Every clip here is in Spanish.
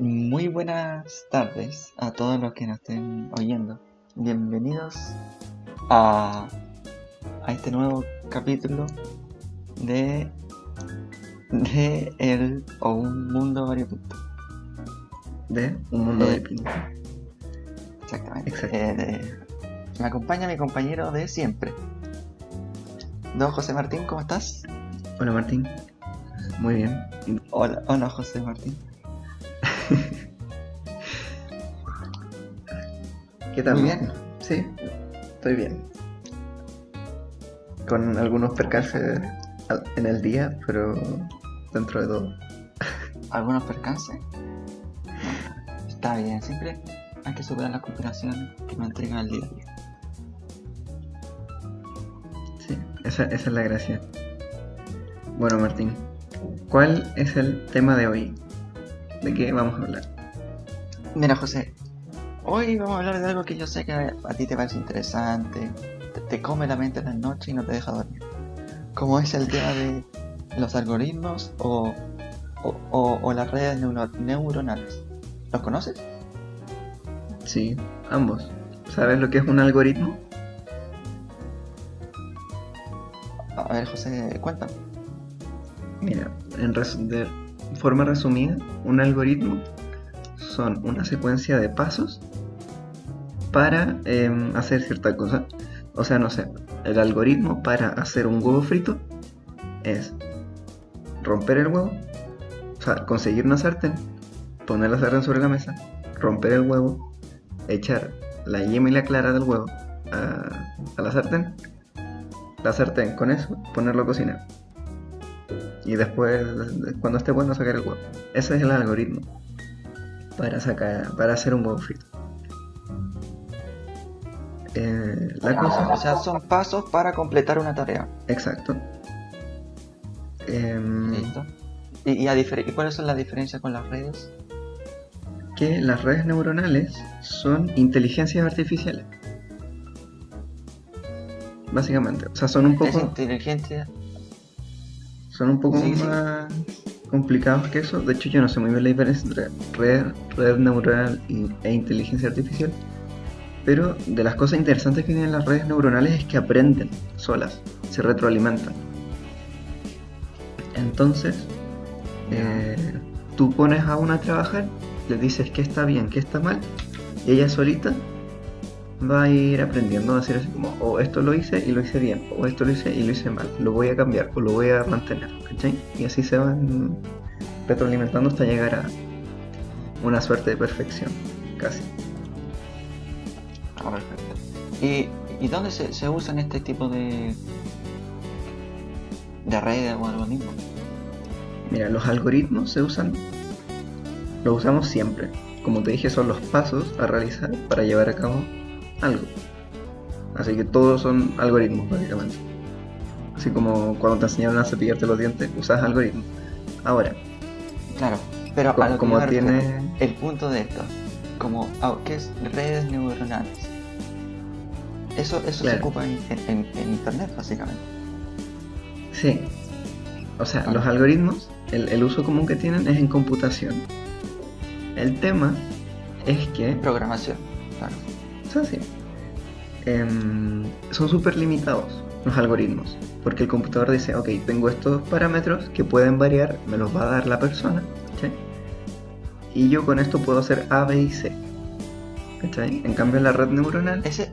Muy buenas tardes a todos los que nos estén oyendo. Bienvenidos a, a este nuevo capítulo de, de el o un mundo variopinto. De un mundo variopinto. Exactamente. Exacto. Eh, me acompaña mi compañero de siempre. Don José Martín, ¿cómo estás? Hola Martín. Muy bien. Hola, hola José Martín. ¿Qué tal? Muy bien. Sí, estoy bien. Con algunos percances en el día, pero dentro de todo. ¿Algunos percances? Está bien, siempre hay que superar las complicaciones que nos entregan el día a día. Sí, esa, esa es la gracia. Bueno Martín, ¿cuál es el tema de hoy? ¿De qué vamos a hablar? Mira, José, hoy vamos a hablar de algo que yo sé que a ti te parece interesante, te, te come la mente en la noche y no te deja dormir. Como es el tema de los algoritmos o, o, o- o las redes neuro- neuronales. ¿Los conoces? Sí, ambos. ¿Sabes lo que es un algoritmo? A ver, José, cuéntame. Mira, en res- de forma resumida, un algoritmo son una secuencia de pasos para em, hacer cierta cosa. O sea, no sé, el algoritmo para hacer un huevo frito es romper el huevo, o sea, conseguir una sartén, poner la sartén sobre la mesa, romper el huevo, echar la yema y la clara del huevo a, a la sartén, la sartén con eso, ponerlo a cocinar. Y después, cuando esté bueno, sacar el huevo. Ese es el algoritmo para sacar, para hacer un huevo frito. Eh, la cosa, O sea, son pasos para completar una tarea. exacto. Em, ¿Listo? ¿Y, y, a ¿y cuáles son las diferencias con las redes? que las redes neuronales son inteligencias artificiales. Básicamente, o sea, son un poco, inteligencia. son un poco Sí, sí. más complicados que eso. De hecho, yo no sé muy bien la diferencia entre red, red neuronal y- e inteligencia artificial. Pero de las cosas interesantes que tienen las redes neuronales es que aprenden solas, se retroalimentan. Entonces, eh, tú pones a una a trabajar, le dices que está bien, que está mal, y ella solita va a ir aprendiendo a decir así como, o esto lo hice y lo hice bien, o esto lo hice y lo hice mal, lo voy a cambiar o lo voy a mantener, ¿cachai? Y así se van retroalimentando hasta llegar a una suerte de perfección, casi. Ah, perfecto. ¿Y, y dónde se, se usan este tipo de, de redes o algoritmos? Mira, los algoritmos se usan, los usamos siempre. Como te dije, son los pasos a realizar para llevar a cabo algo. Así que todos son algoritmos, básicamente. Así como cuando te enseñaron a cepillarte los dientes, usas algoritmos. Ahora, Claro, pero a lo como tiene- el punto de esto, como ¿qué es redes neuronales? Eso, eso se ocupa en, en- en internet, básicamente. sí. O sea, Ah. los algoritmos, el, el uso común que tienen es en computación. El tema es que Programación, claro. O sea, sí. Em, son súper limitados los algoritmos. Porque el computador dice, ok, tengo estos parámetros que pueden variar, me los va a dar la persona. Y yo con esto puedo hacer A, B y C. ¿cachai? En cambio la red neuronal Ese.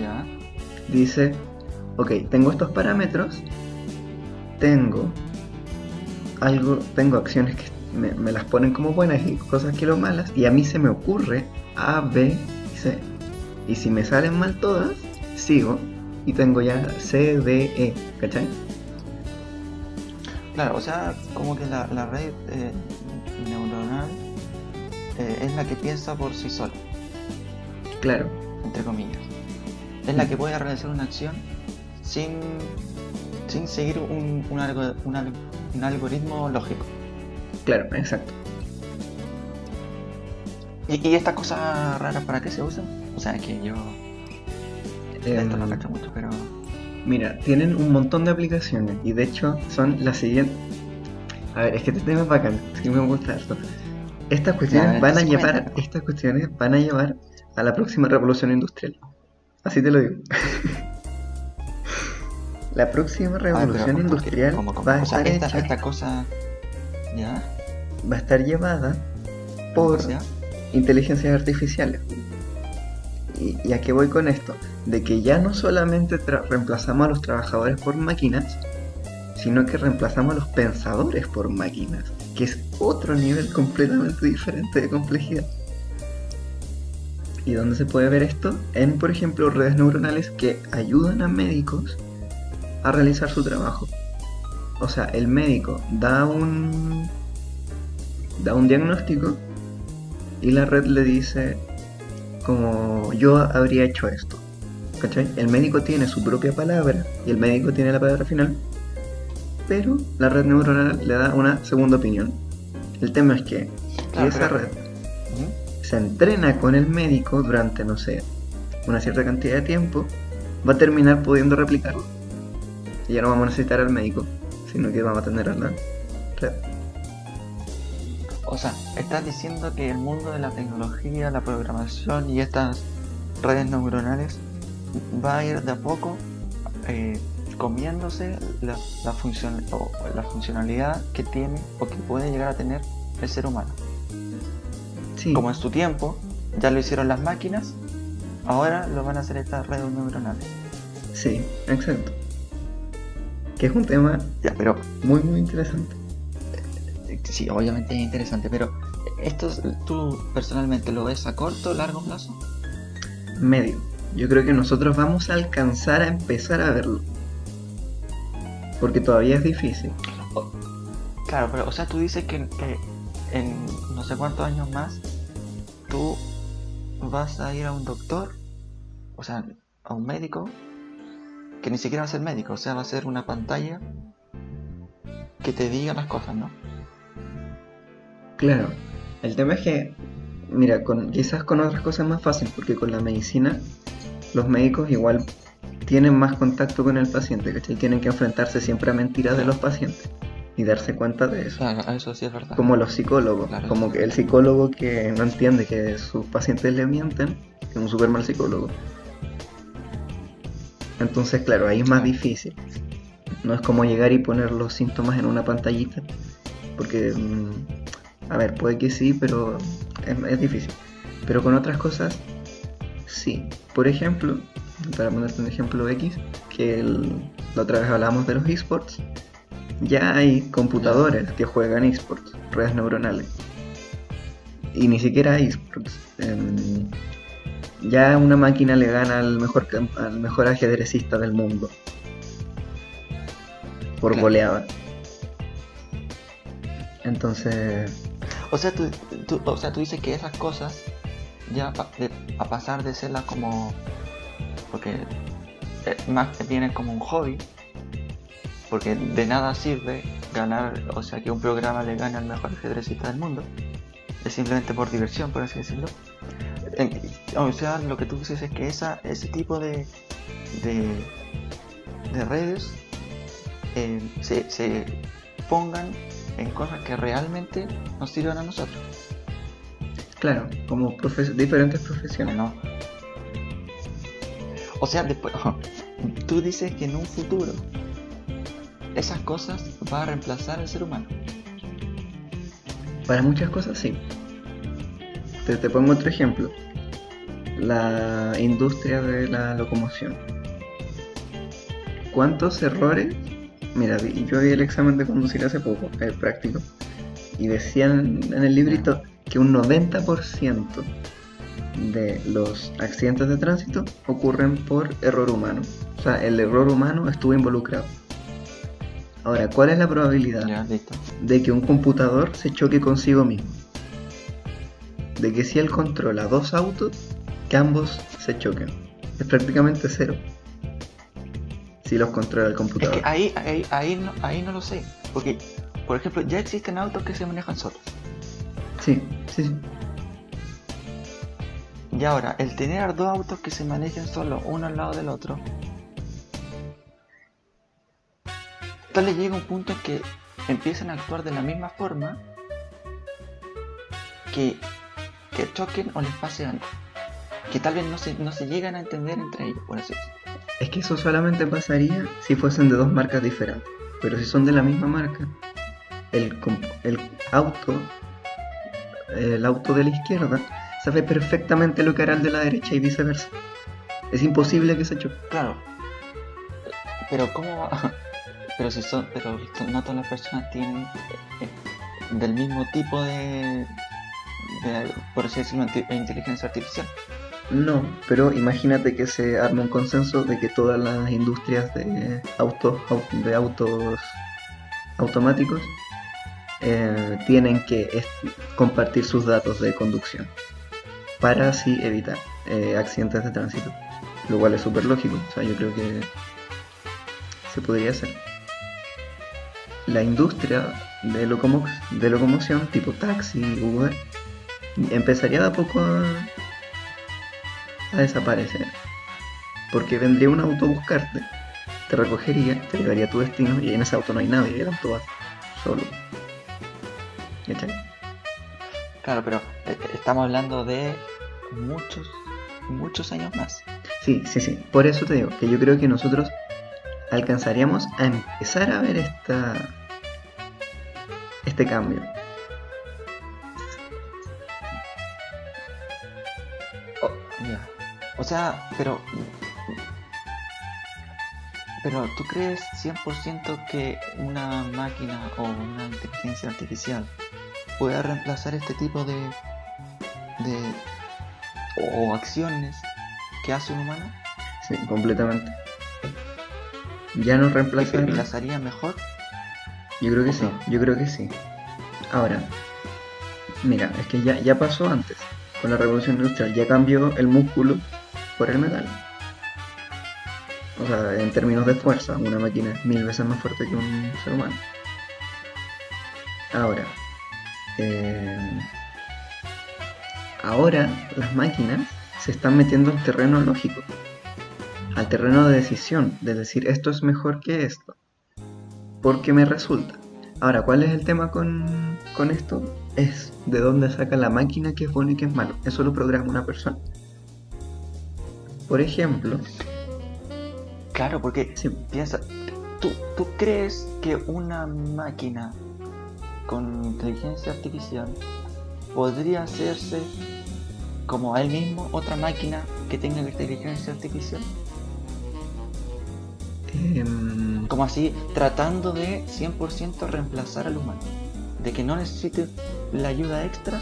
Ya. dice, ok, tengo estos parámetros, tengo algo, tengo acciones que me, me las ponen como buenas y cosas que lo malas, y a mí se me ocurre A, B y C. Y si me salen mal todas, sigo y tengo ya C, D, E, ¿cachai? Claro, o sea, como que la, la red eh, eh, es la que piensa por sí sola, Claro, entre comillas. Es la que puede realizar una acción sin, sin seguir un, un, algo- un un algoritmo lógico. claro, exacto. ¿Y, y estas cosas raras para qué se usan? O sea, es que yo esto no Em, cacho mucho, pero Mira, tienen un montón de aplicaciones y de hecho son las siguientes. A ver, es que este tema es bacán, es que me gusta esto. Estas cuestiones van a llevar, estas cuestiones van a llevar a la próxima revolución industrial. Así te lo digo. la próxima Ah, revolución industrial va a O sea, estar esta, hecha- esta cosa. ¿Ya? va a estar llevada por inteligencias artificiales. ¿Y, y a qué voy con esto? De que ya no solamente reemplazamos a los trabajadores por máquinas, sino que reemplazamos a los pensadores por máquinas, que es otro nivel completamente diferente de complejidad. ¿Y dónde se puede ver esto? En, por ejemplo, redes neuronales que ayudan a médicos a realizar su trabajo. O sea, el médico da un da un diagnóstico y la red le dice como yo habría hecho esto. ¿Cachai? El médico tiene su propia palabra y el médico tiene la palabra final, pero la red neuronal le da una segunda opinión. El tema es que Claro, esa pero- red se entrena con el médico durante, no sé, una cierta cantidad de tiempo, va a terminar pudiendo replicarlo. Y ya no vamos a necesitar al médico, sino que vamos a tener a la red. O sea, estás diciendo que el mundo de la tecnología, la programación y estas redes neuronales va a ir de a poco eh, comiéndose la, la, función, o la funcionalidad que tiene o que puede llegar a tener el ser humano. Sí, Como en su tiempo ya lo hicieron las máquinas, ahora lo van a hacer estas redes neuronales. sí, exacto. Que es un tema Ya, pero muy, muy interesante. sí, obviamente es interesante, pero ¿esto es- tú personalmente lo ves a corto o largo plazo? Medio. Yo creo que nosotros vamos a alcanzar a empezar a verlo. Porque todavía es difícil. Claro, pero o sea, tú dices que, que en no sé cuántos años más tú vas a ir a un doctor, o sea, a un médico, que ni siquiera va a ser médico, o sea, va a ser una pantalla que te diga las cosas, ¿no? Claro. El tema es que, mira, con, quizás con otras cosas es más fácil, porque con la medicina los médicos igual tienen más contacto con el paciente, ¿cachai? Tienen que enfrentarse siempre a mentiras de los pacientes y darse cuenta de eso. Claro, eso sí es verdad. Como los psicólogos, Claro, como que el psicólogo que no entiende que sus pacientes le mienten, es un super mal psicólogo. Entonces, claro, ahí es más difícil. No es como llegar y poner los síntomas en una pantallita, porque, mm, a ver, puede que sí, pero es, es difícil. Pero con otras cosas, sí. Por ejemplo, para ponerte un ejemplo X, que el- la otra vez hablamos de los esports, ya hay computadores que juegan esports, redes neuronales. Y ni siquiera esports. em, ya una máquina le gana al mejor, al mejor ajedrecista del mundo. Por Claro. goleada. Entonces, O sea, tú, tú- o sea, tú dices que esas cosas ya pa- de- a pasar de serlas como... Porque eh, más que vienen como un hobby. Porque de nada sirve ganar, o sea, que un programa le gane al mejor ajedrecista del mundo. Es simplemente por diversión, por así decirlo. O sea, lo que tú dices es que esa, ese tipo de, de, de redes eh, se, se pongan en cosas que realmente nos sirvan a nosotros. claro, como profe- diferentes profesiones. No. O sea, después, tú dices que en un futuro esas cosas van a reemplazar al ser humano. Para muchas cosas sí. Te, te pongo otro ejemplo. La industria de la locomoción. ¿Cuántos errores? Mira, yo vi el examen de conducir hace poco, el práctico, y decían en el librito que un 90% de los accidentes de tránsito ocurren por error humano. O sea, el error humano estuvo involucrado. Ahora, ¿cuál es la probabilidad? Ya, de que un computador se choque consigo mismo. De que si él controla dos autos, que ambos se choquen. Es prácticamente cero. Si los controla el Es computador. que ahí, ahí, ahí, no, ahí no lo sé. Porque, por ejemplo, ya existen autos que se manejan solos. Sí, sí, sí. Y ahora, el tener dos autos que se manejen solos uno al lado del otro. Tal vez llega un punto en que empiezan a actuar de la misma forma. que, que choquen o les pase algo. Que tal vez no se, no se llegan a entender entre ellos, por así decirlo. Es que eso solamente pasaría si fuesen de dos marcas diferentes. Pero si son de la misma marca, el, el auto, el auto de la izquierda, sabe perfectamente lo que hará el de la derecha y viceversa. Es imposible que se choque. Claro. Pero cómo va? Pero si son, pero no todas las personas tienen eh, del mismo tipo de, de por así decirlo, inte- inteligencia artificial. No, pero imagínate que se arma un consenso de que todas las industrias de autos, au- de autos automáticos eh, tienen que compartir sus datos de conducción para así evitar eh, accidentes de tránsito, lo cual es súper lógico. O sea, yo creo que se podría hacer. La industria de, locomo- de locomoción, tipo taxi, Uber, empezaría de a poco a, desaparecer. Porque vendría un auto a buscarte, te recogería, te llevaría a tu destino y en ese auto no hay nadie, el auto va solo. ¿Cachai? Claro, pero eh, estamos hablando de muchos, muchos años más. Sí, sí, sí. Por eso te digo que yo creo que nosotros alcanzaríamos a empezar a ver esta este cambio. O, ya. O sea, pero. Pero tú crees 100% que una máquina o una inteligencia artificial puede reemplazar este tipo de. de. O acciones que hace un humano? Sí, completamente. Ya nos ¿Y reemplazan. las haría mejor? Yo creo que ¿O sí, no? yo creo que sí. Ahora, mira, es que ya, ya pasó antes. Con la revolución industrial ya cambió el músculo por el metal. O sea, en términos de fuerza, una máquina es mil veces más fuerte que un ser humano. Ahora, eh, ahora las máquinas se están metiendo al terreno lógico, al terreno de decisión, de decir esto es mejor que esto porque me resulta. Ahora, ¿cuál es el tema con, con esto? Es de dónde saca la máquina que es bueno y que es malo. Eso lo programa una persona. Por ejemplo, Claro, porque sí, piensa, ¿tú, ¿tú crees que una máquina con inteligencia artificial podría hacerse como a él mismo otra máquina que tenga inteligencia artificial? em, Como así, tratando de 100% reemplazar al humano. De que no necesite la ayuda extra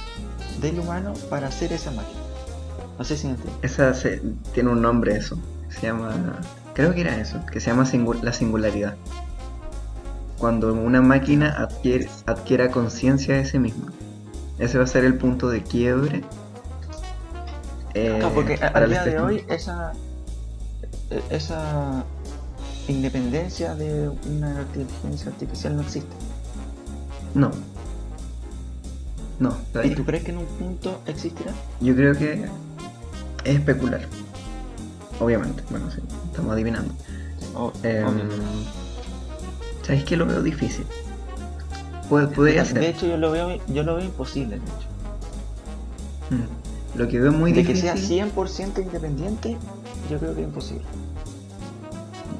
del humano para hacer esa máquina. No sé si me entiendes. esa se- tiene un nombre eso. Se llama, creo que era eso, que se llama singu- la singularidad. Cuando una máquina adquiere, adquiera conciencia de sí misma. Ese va a ser el punto de quiebre. eh, porque a- para al el día de hoy esa, e- esa independencia de una inteligencia artificial no existe. No. No, ¿Y tú crees que en un punto existirá? Yo creo que es especular. Obviamente, bueno, sí, estamos adivinando. O- Em, obvio. ¿Sabéis que lo veo difícil? Podría de, ser. de hecho, yo lo veo, yo lo veo imposible, de hecho. Mm. Lo que veo muy de que difícil. sea 100% independiente, yo creo que es imposible.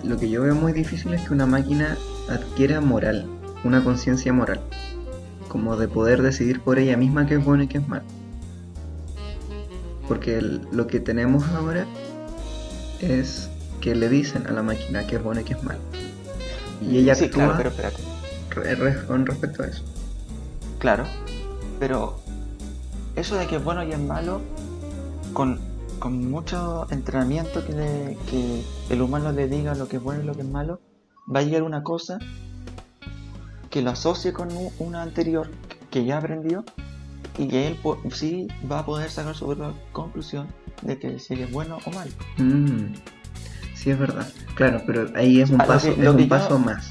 Lo que yo veo muy difícil es que una máquina adquiera moral, una conciencia moral. Como de poder decidir por ella misma qué es bueno y qué es malo. Porque el- lo que tenemos ahora es que le dicen a la máquina qué es bueno y qué es malo. Y ella sí, actúa claro, pero espérate. Con respecto a eso. Claro, pero eso de que es bueno y es malo, con, con mucho entrenamiento que, le- que el humano le diga lo que es bueno y lo que es malo, va a llegar una cosa que lo asocie con una anterior que ya aprendió y que él sí va a poder sacar su propia conclusión de que si es bueno o malo. Mm, sí, es verdad. Claro, pero ahí es un paso, que- es un yo- paso más.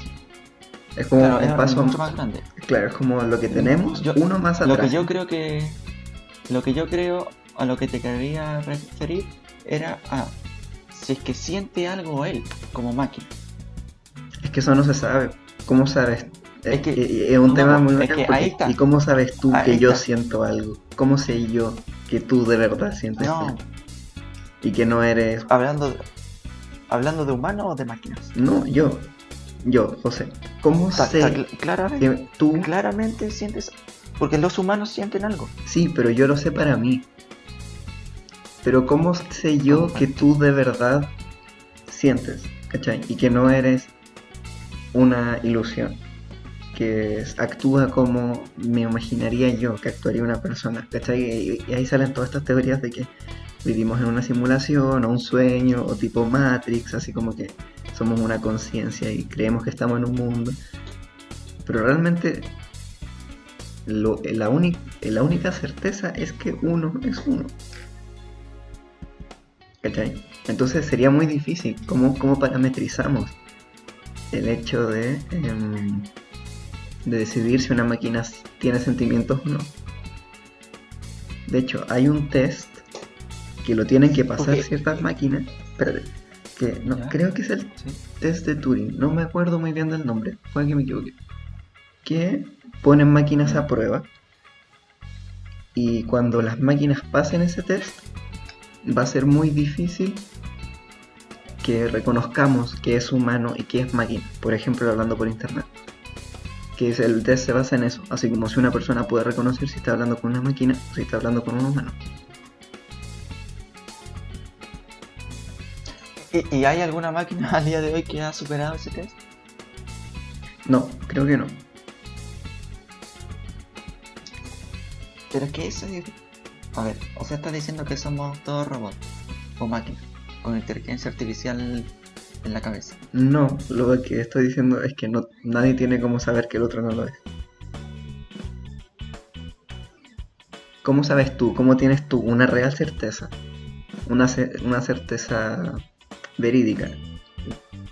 Es como Claro, es paso mucho más grande. Claro, es como lo que tenemos, Yo- uno más Lo atrás. que yo creo que. Lo que yo creo a lo que te quería referir era a si es que siente algo él como máquina. Es que eso no se sabe. ¿Cómo sabes Es, que- es un no, tema muy es bacán que porque- ahí está. ¿Y cómo sabes tú Ahí que yo siento algo? ¿Cómo sé yo que tú de verdad sientes No, algo? Y que no eres... hablando, hablando de humanos o de máquinas. No, yo. Yo, José. ¿Cómo Ta- sé ta- claramente, que tú... claramente sientes. Porque los humanos sienten algo. Sí, pero yo lo sé para mí. Pero ¿cómo sé yo que tú de verdad sientes? ¿Cachai? Y que no eres una ilusión. Que actúa como me imaginaría yo que actuaría una persona. ¿Cachai? Y ahí salen todas estas teorías de que vivimos en una simulación o un sueño o tipo Matrix, así como que somos una conciencia y creemos que estamos en un mundo. Pero realmente lo- la, única certeza es que uno es uno. ¿Cachai? Entonces sería muy difícil. ¿Cómo, cómo parametrizamos el hecho de, em, de decidir si una máquina tiene sentimientos o no? De hecho, hay un test que lo tienen que pasar ciertas máquinas. Espérate. Que no, ¿Ya? creo que es el Sí. test de Turing, no me acuerdo muy bien del nombre, puede que me equivoque. Que ponen máquinas a prueba y cuando las máquinas pasen ese test va a ser muy difícil que reconozcamos que es humano y que es máquina, por ejemplo hablando por internet. Que es, el test se basa en eso, así como si una persona puede reconocer si está hablando con una máquina o si está hablando con un humano. ¿Y, y hay alguna máquina al día de hoy que ha superado ese test? No, creo que no. Pero es que eso es... A ver, o sea, estás diciendo que somos todos robots o máquinas con inteligencia artificial en la cabeza. No, lo que estoy diciendo es que no, nadie tiene cómo saber que el otro no lo es. ¿Cómo sabes tú? ¿Cómo tienes tú una real certeza? Una, ce- una certeza verídica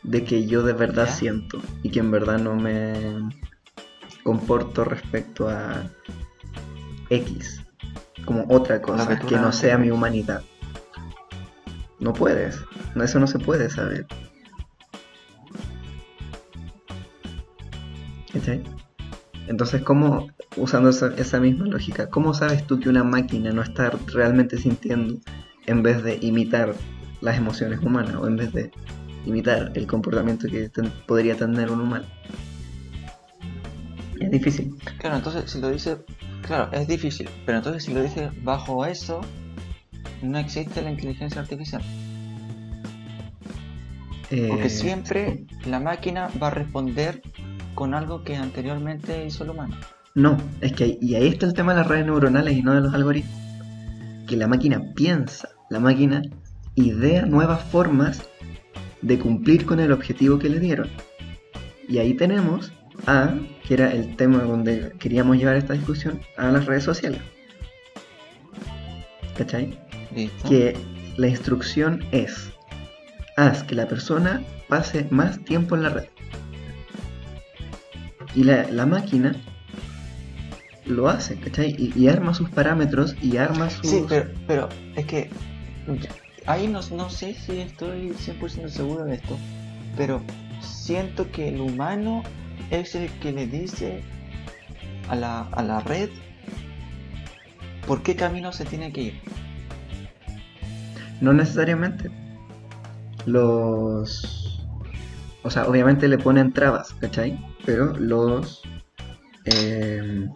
de que yo de verdad ¿Ya? siento y que en verdad no me comporto respecto a X como otra cosa que no sea mi humanidad. No puedes, eso no se puede saber. ¿Cachai? Entonces, ¿cómo, usando esa, esa misma lógica, cómo sabes tú que una máquina no está realmente sintiendo en vez de imitar las emociones humanas o en vez de imitar el comportamiento que ten- podría tener un humano? Es difícil. Claro, entonces si lo dice... Claro, es difícil, pero entonces si lo dice bajo eso, no existe la inteligencia artificial. Porque Eh, siempre la máquina va a responder con algo que anteriormente hizo el humano. No, es que y ahí está el tema de las redes neuronales y no de los algoritmos. Que la máquina piensa, la máquina idea nuevas formas de cumplir con el objetivo que le dieron. Y ahí tenemos a, que era el tema donde queríamos llevar esta discusión, a las redes sociales. ¿Cachai? ¿Listo? que la instrucción es haz que la persona pase más tiempo en la red. Y la, la máquina lo hace, ¿cachai? Y, y arma sus parámetros y arma sus... Sí, pero, pero es que ahí no, no sé si estoy 100% seguro de esto, pero siento que el humano es el que le dice a la, a la red por qué camino se tiene que ir. No necesariamente. Los... O sea, obviamente le ponen trabas, ¿cachai? Pero los... eh,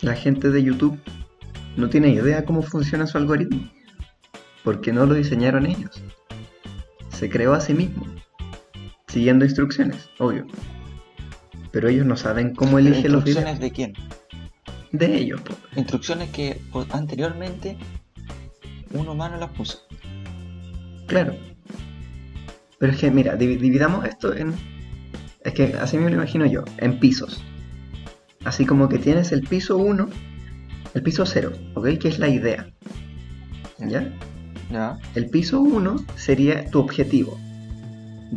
la gente de YouTube no tiene idea cómo funciona su algoritmo. Porque no lo diseñaron ellos. Se creó a sí mismo. Siguiendo instrucciones, obvio. Pero ellos no saben cómo Pero eligen los videos. ¿Instrucciones de quién? De ellos, po. Instrucciones que anteriormente un humano las puso. Claro. Pero es que, mira, divi- dividamos esto en... Es que así me lo imagino yo, en pisos. Así como que tienes el piso 1, el piso 0, ¿ok? Que es la idea. ¿Ya? ¿Ya? El piso 1 sería tu objetivo.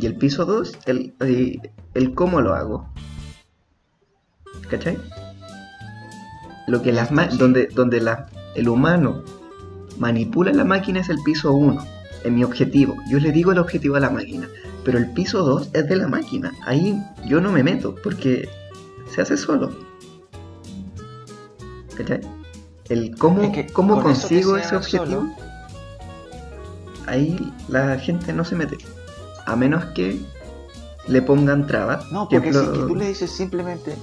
Y el piso 2, el, el, el cómo lo hago. ¿Cachai? Lo que las ma- donde, donde la, el humano manipula la máquina es el piso 1, en mi objetivo. Yo le digo el objetivo a la máquina, pero el piso 2 es de la máquina. Ahí yo no me meto, porque se hace solo. ¿Cachai? El cómo, Es que cómo con consigo ese objetivo, solo- ahí la gente no se mete. A menos que le pongan trabas. No, porque si que tú le dices simplemente.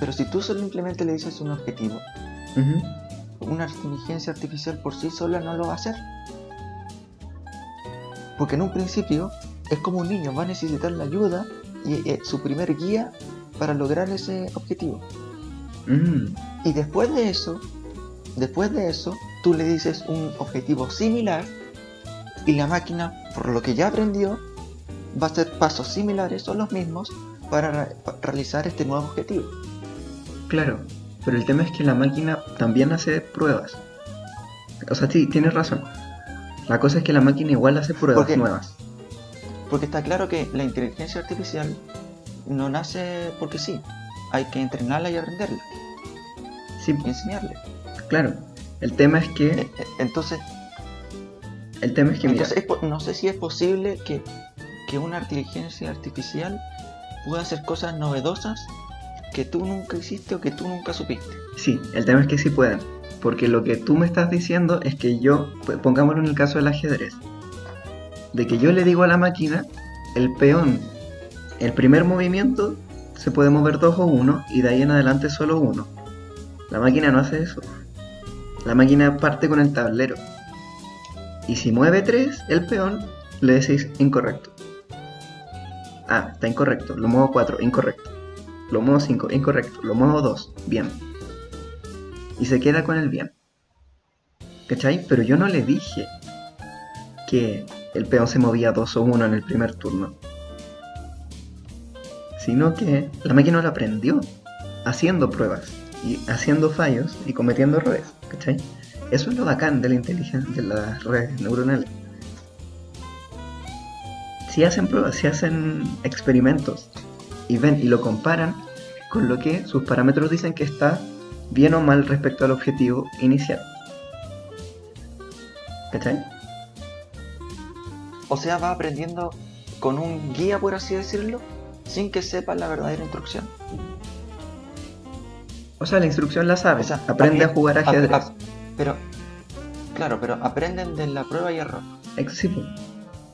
Pero si tú simplemente le dices un objetivo, una inteligencia artificial por sí sola no lo va a hacer. Porque en un principio es como un niño, va a necesitar la ayuda y eh, su primer guía para lograr ese objetivo. Mm, Y después de eso, después de eso, tú le dices un objetivo similar y la máquina, por lo que ya aprendió, va a hacer pasos similares o los mismos para re- para realizar este nuevo objetivo. Claro, pero el tema es que la máquina también hace pruebas. O sea, sí, tienes razón. La cosa es que la máquina igual hace pruebas Porque- nuevas. Porque está claro que la inteligencia artificial no nace porque sí. Hay que entrenarla y aprenderla Sí, y enseñarle. claro. El tema es que, Eh, eh, Entonces, el tema es que mira, entonces es po- no sé si es posible que, que una inteligencia artificial pueda hacer cosas novedosas que tú nunca hiciste o que tú nunca supiste. sí, el tema es que sí pueden. Porque lo que tú me estás diciendo es que yo, pongámoslo en el caso del ajedrez, de que yo le digo a la máquina, el peón, el primer movimiento se puede mover dos o uno y de ahí en adelante solo uno. La máquina no hace eso. La máquina parte con el tablero. Y si mueve tres, el peón, le decís incorrecto. Ah, está incorrecto. Lo muevo 4, incorrecto. Lo muevo 5, incorrecto. Lo muevo 2, bien. Y se queda con el bien. ¿Cachai? Pero yo no le dije que el peón se movía 2 o 1 en el primer turno. Sino que la máquina lo aprendió haciendo pruebas y haciendo fallos y cometiendo errores. ¿Cachai? Eso es lo bacán de la inteligencia de las redes neuronales. Si hacen pruebas, si hacen experimentos y ven y lo comparan con lo que sus parámetros dicen que está bien o mal respecto al objetivo inicial. ¿Cachai? O sea, va aprendiendo con un guía, por así decirlo, sin que sepa la verdadera instrucción. O sea, la instrucción la sabe. O sea, Aprende a jugar ajedrez. Pero, claro, pero aprenden de la prueba y error. Sí,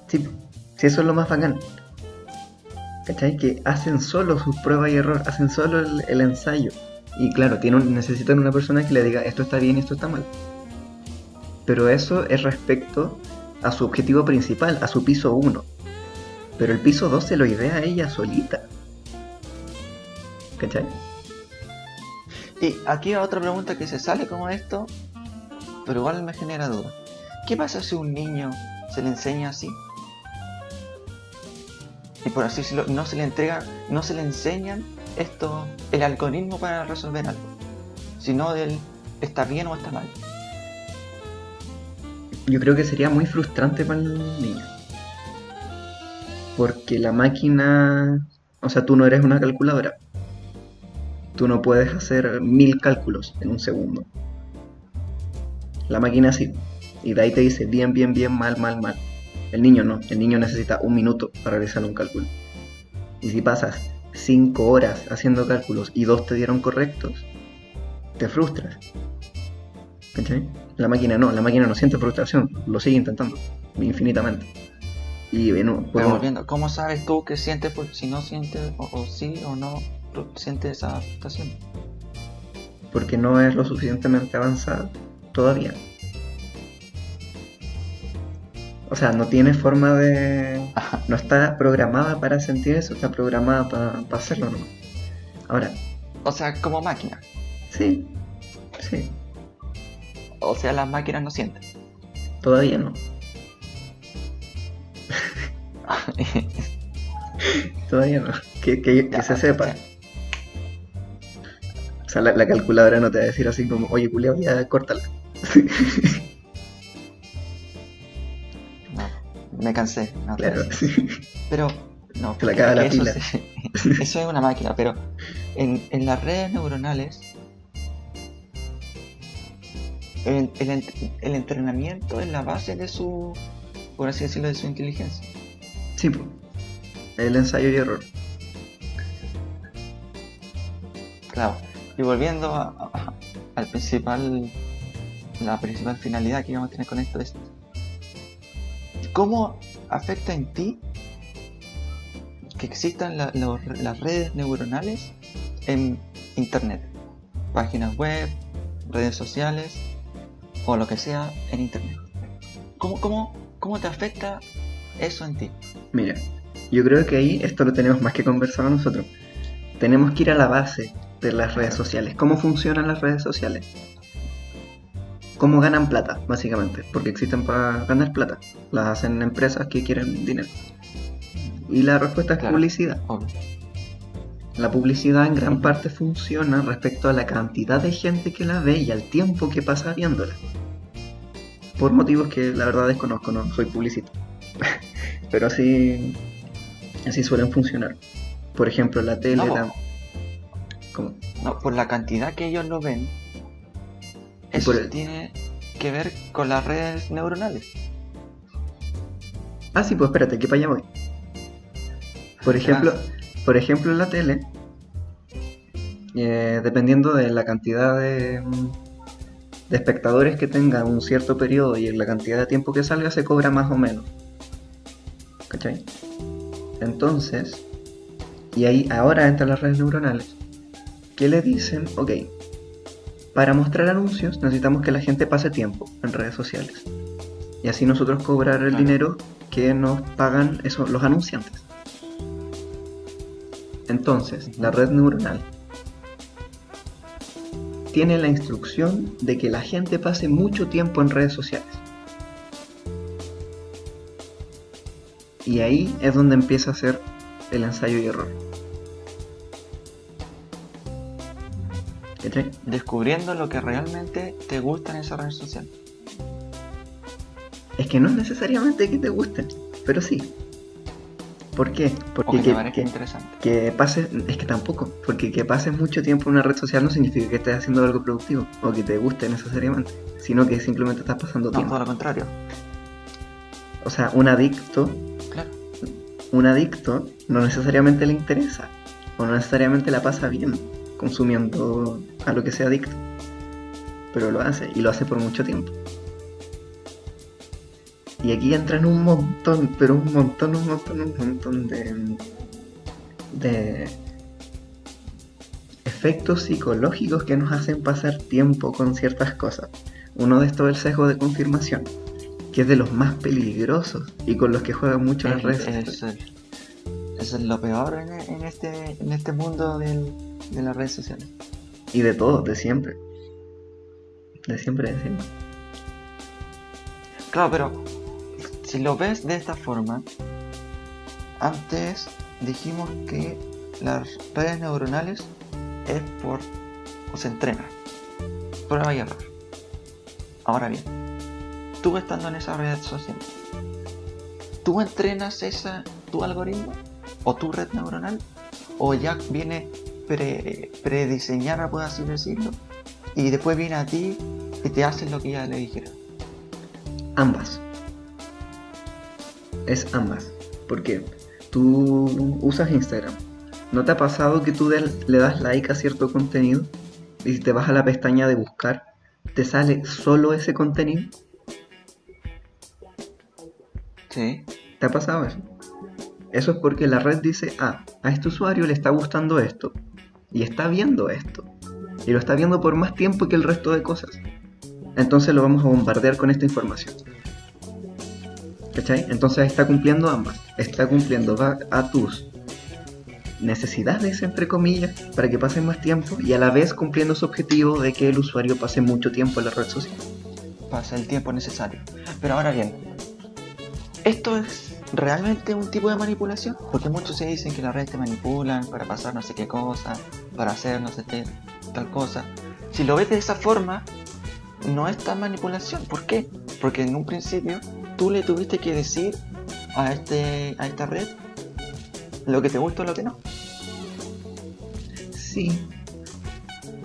sí. Sí, eso es lo más bacán. ¿Cachai? Que hacen solo sus pruebas y error, hacen solo el, el ensayo. Y claro, tienen, necesitan una persona que le diga esto está bien y esto está mal. Pero eso es respecto a su objetivo principal, a su piso 1. Pero el piso 2 se lo idea ella solita. ¿Cachai? Y aquí va otra pregunta que se sale como esto, pero igual me genera duda. ¿Qué pasa si un niño se le enseña así? Y por así decirlo, no se le entrega, no se le enseñan esto, el algoritmo para resolver algo, sino del está bien o está mal. Yo creo que sería muy frustrante para el niño. Porque la máquina, o sea, tú no eres una calculadora. Tú no puedes hacer mil cálculos en un segundo. La máquina sí. Y de ahí te dice bien, bien, bien, mal, mal, mal. El niño no. El niño necesita un minuto para realizar un cálculo. Y si pasas cinco horas haciendo cálculos y dos te dieron correctos, te frustras. ¿Cachai? La máquina no, la máquina no siente frustración, lo sigue intentando infinitamente. Y bueno, podemos- ¿cómo sabes tú que sientes por- si no sientes o, o sí o no sientes esa frustración? porque no es lo suficientemente avanzada todavía. O sea, no tiene forma de... Ajá. No está programada para sentir eso, está programada para hacerlo nomás. Ahora, O sea, como máquina. sí, sí, O sea, las máquinas no sienten. todavía no. Todavía no. Que, que- que Ya, se sepa. O sea, la, la calculadora no te va a decir así como, oye, culiao, ya córtala. No, me cansé. no, Claro, Pero, no, la eso, pila. sí- eso es una máquina, pero en, en las redes neuronales, el, el ent- el entrenamiento es la base de su, por así decirlo, de su inteligencia. Sí, el ensayo y error. Claro. Y volviendo a- a- al principal, la principal finalidad que íbamos a tener con esto es cómo afecta en ti que existan las redes neuronales en internet, páginas web, redes sociales o lo que sea en internet. ¿Cómo, cómo, cómo te afecta eso en ti? Mira, yo creo que ahí esto lo tenemos más que conversado nosotros. Tenemos que ir a la base de las redes sociales. ¿Cómo funcionan las redes sociales? ¿Cómo ganan plata, básicamente? Porque existen para ganar plata. Las hacen empresas que quieren dinero. Y la respuesta es Claro. publicidad. Obvio. La publicidad en gran parte funciona respecto a la cantidad de gente que la ve y al tiempo que pasa viéndola. Por motivos que la verdad desconozco, no soy publicista. Pero así, así suelen funcionar. Por ejemplo, la tele... No, la- ¿Cómo? No, por la cantidad que ellos lo ven, eso el- tiene que ver con las redes neuronales. Ah, sí, pues espérate, que para allá voy. Por ejemplo, por ejemplo en la tele, eh, dependiendo de la cantidad de, de espectadores que tenga un cierto periodo y en la cantidad de tiempo que salga, se cobra más o menos. ¿Cachai? Entonces, y ahí ahora entran las redes neuronales, que le dicen, ok, para mostrar anuncios necesitamos que la gente pase tiempo en redes sociales. Y así nosotros cobrar el Claro. dinero que nos pagan eso, los anunciantes. Entonces, la red neuronal tiene la instrucción de que la gente pase mucho tiempo en redes sociales. Y ahí es donde empieza a ser el ensayo y error. ¿Cachai? Descubriendo lo que realmente te gusta en esa red social. Es que no es necesariamente que te gusten, pero sí. ¿Por qué? O Porque que te que, parezca que- interesante. que pases, es que tampoco, porque que pases mucho tiempo en una red social no significa que estés haciendo algo productivo o que te guste necesariamente, sino que simplemente estás pasando No, tiempo. todo lo contrario. O sea, un adicto, Claro. un adicto no necesariamente le interesa o no necesariamente la pasa bien consumiendo a lo que sea adicto, pero lo hace y lo hace por mucho tiempo. Y aquí entran un montón, pero un montón, un montón, un montón de, de efectos psicológicos que nos hacen pasar tiempo con ciertas cosas. Uno de estos es el sesgo de confirmación, que es de los más peligrosos y con los que juegan mucho las Es- redes es- sociales. Eso es lo peor en, en este, en este mundo del- de las redes sociales. Y de todos, de siempre. De siempre, de siempre. Claro, pero si lo ves de esta forma, antes dijimos que las redes neuronales es por o se entrena. Prueba y error. Ahora bien, tú estando en esa red social, ¿tú entrenas esa, tu algoritmo o tu red neuronal? ¿O ya viene pre, prediseñada, por así decirlo? Y después viene a ti y te hace lo que ya le dijeron. Ambas. Es ambas. Porque tú usas Instagram. ¿No te ha pasado que tú le das like a cierto contenido y si te vas a la pestaña de buscar, te sale solo ese contenido? Sí. ¿Te ha pasado eso? Eso es porque la red dice, ah, a este usuario le está gustando esto y está viendo esto y lo está viendo por más tiempo que el resto de cosas. Entonces lo vamos a bombardear con esta información. ¿Cachai? Entonces está cumpliendo ambas. Está cumpliendo va a tus necesidades, entre comillas, para que pasen más tiempo y a la vez cumpliendo su objetivo de que el usuario pase mucho tiempo en la red social. pasa el tiempo necesario. Pero ahora bien, ¿esto es realmente un tipo de manipulación? Porque muchos se dicen que las redes te manipulan para pasar no sé qué cosa, para hacer no sé qué tal cosa. Si lo ves de esa forma, no es tan manipulación. ¿Por qué? Porque en un principio tú le tuviste que decir a, este, a esta red lo que te gusta o lo que no. Sí,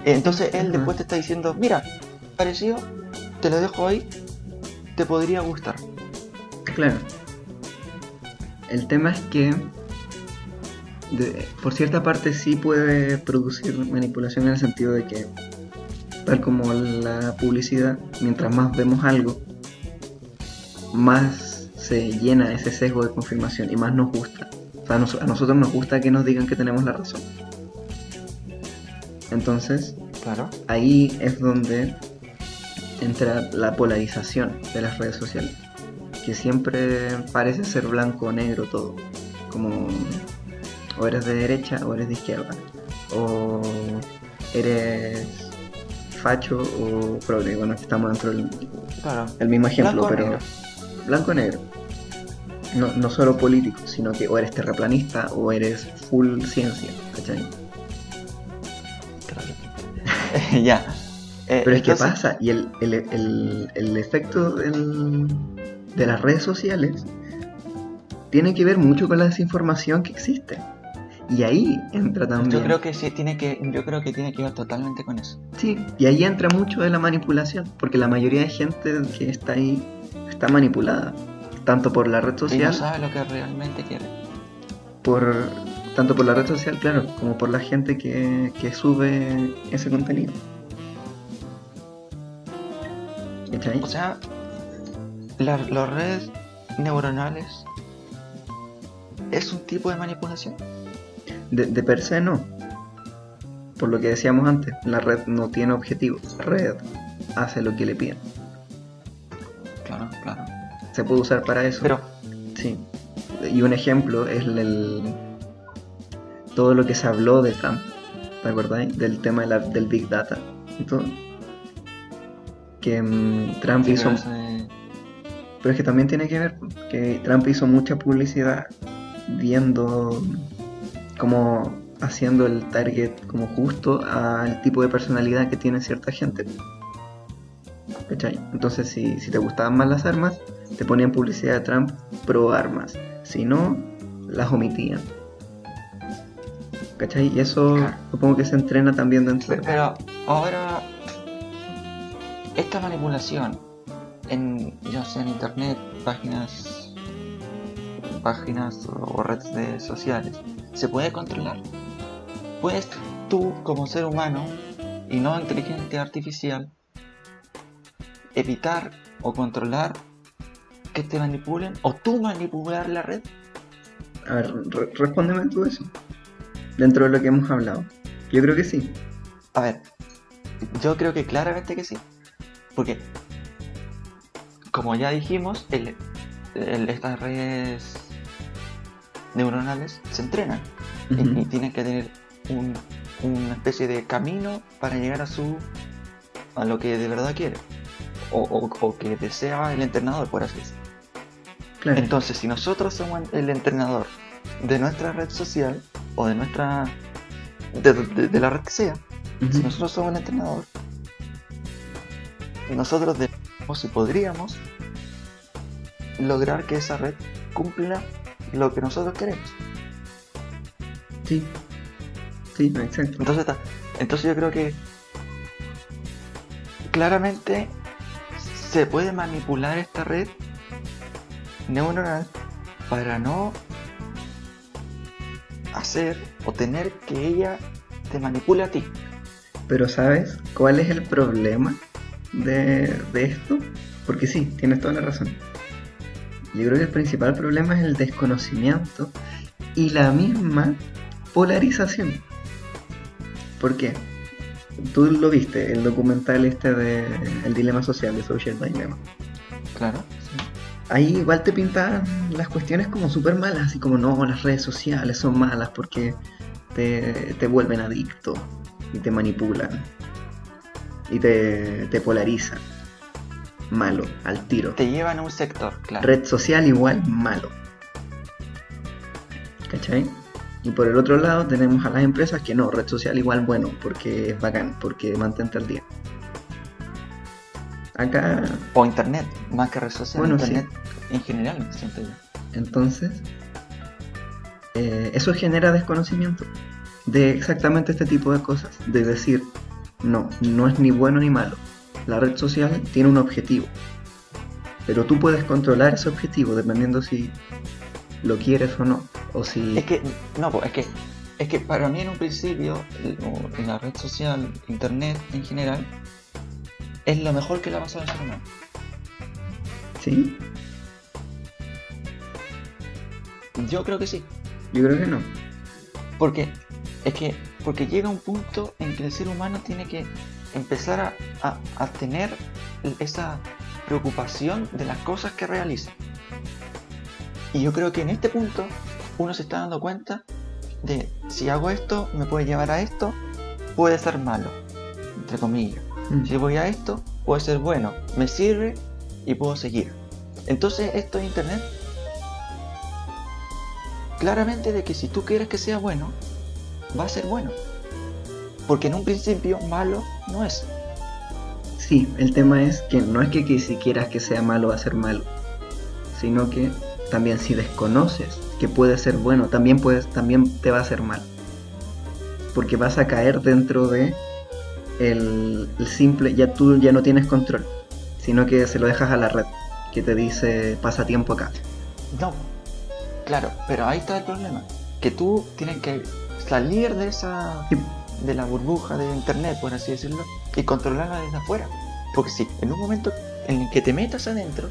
Entonces él después te está diciendo, mira, parecido, te lo dejo ahí, te podría gustar. Claro. El tema es que de- por cierta parte sí puede producir manipulación en el sentido de que, tal como la publicidad, mientras más vemos algo, más se llena ese sesgo de confirmación y más nos gusta. O sea, a, nos- a nosotros nos gusta que nos digan que tenemos la razón. Entonces, Claro. ahí es donde entra la polarización de las redes sociales, que siempre parece ser blanco o negro todo, como o eres de derecha o eres de izquierda, o eres facho o progre, bueno, estamos dentro del Claro. el mismo ejemplo, Blanco pero negro. blanco o negro. No, no solo político, sino que o eres terraplanista o eres full ciencia, ¿cachai? Claro. ya. Eh, Pero es que pasa, y el, el, el- el efecto del- de las redes sociales tiene que ver mucho con la desinformación que existe. Y ahí entra también. Yo creo que sí tiene que, yo creo que tiene que ver totalmente con eso. Sí, y ahí entra mucho de la manipulación, porque la mayoría de gente que está ahí está manipulada, tanto por la red Y no social, sabe lo que realmente quiere. por tanto por la red social, claro, como por la gente que, que sube ese contenido. ¿Cachai? O sea, la- las redes neuronales es un tipo de manipulación. De, de per se no. Por lo que decíamos antes, la red no tiene objetivo. La red hace lo que le piden. Claro, claro. Se puede usar para eso. Pero, Sí. Y un ejemplo es el, el- todo lo que se habló de Trump. ¿Te acordáis? Del tema de la- del Big Data todo. Que mm, Trump sí, hizo... ese- Pero es que también tiene que ver que Trump hizo mucha publicidad viendo como haciendo el target como justo al tipo de personalidad que tiene cierta gente. ¿Cachai? Entonces si, si te gustaban más las armas, te ponían publicidad de Trump pro armas. Si no, las omitían. ¿Cachai? Y eso Claro. supongo que se entrena también dentro de... Pero ahora, esta manipulación en, ya sea en internet, páginas, páginas o redes de- sociales, ¿se puede controlar? ¿Puedes tú, como ser humano y no inteligencia artificial, evitar o controlar que te manipulen o tú manipular la red? A ver, re- respóndeme tú eso. Dentro de lo que hemos hablado. Yo creo que sí. A ver, yo creo que claramente que sí. Porque, como ya dijimos, el- el- estas redes neuronales se entrenan y- tienen que tener un- una especie de camino para llegar a su a lo que de verdad quiere o, o- o que desea el entrenador, por así decirlo. Claro. Entonces, si nosotros somos el entrenador de nuestra red social o de nuestra de, de- de la red que sea, si nosotros somos el entrenador, nosotros debemos y podríamos lograr que esa red cumpla lo que nosotros queremos. Sí. Sí, exacto. Entonces, está- entonces yo creo que claramente se puede manipular esta red neuronal para no hacer o tener que ella te manipule a ti. Pero ¿sabes cuál es el problema de, de esto? Porque sí, tienes toda la razón. Yo creo que el principal problema es el desconocimiento y la misma polarización. ¿Por qué? Tú lo viste, el documental este de El dilema social, de Social Dilemma. Claro. Ahí igual te pintan las cuestiones como súper malas, así como no, las redes sociales son malas porque te, te vuelven adicto y te manipulan y te, te polarizan. Malo, al tiro. Te llevan a un sector, claro. Red social igual, malo. ¿Cachai? Y por el otro lado tenemos a las empresas que no, red social igual bueno, porque es bacán, porque mantente al día. Acá O internet, más que red social, Bueno, internet en general, siento yo. Entonces, eh, eso genera desconocimiento de exactamente este tipo de cosas. De decir, no, no es ni bueno ni malo. La red social tiene un objetivo. Pero tú puedes controlar ese objetivo dependiendo si lo quieres o no. O si... Es que, no, pues, es que, es que para mí en un principio, en la red social, internet en general, es lo mejor que le ha pasado al ser humano. ¿Sí? Yo creo que sí. Yo creo que no. Porque es que porque llega un punto en que el ser humano tiene que empezar a, a- a tener esa preocupación de las cosas que realiza. Y yo creo que en este punto uno se está dando cuenta de si hago esto me puede llevar a esto, puede ser malo, entre comillas. Mm. Si voy a esto, puede ser bueno, me sirve y puedo seguir. Entonces esto de internet, claramente de que si tú quieres que sea bueno, va a ser bueno. Porque en un principio malo no es. Sí, el tema es que no es que, que si quieras que sea malo va a ser malo, sino que también si desconoces que puede ser bueno, también puedes, también te va a hacer mal. Porque vas a caer dentro de el, el simple, ya tú ya no tienes control, sino que se lo dejas a la red, que te dice pasa tiempo acá. No. Claro, pero ahí está el problema. Que tú tienes que salir de esa Sí. de la burbuja de internet, por así decirlo, y controlarla desde afuera. Porque si en un momento en el que te metas adentro,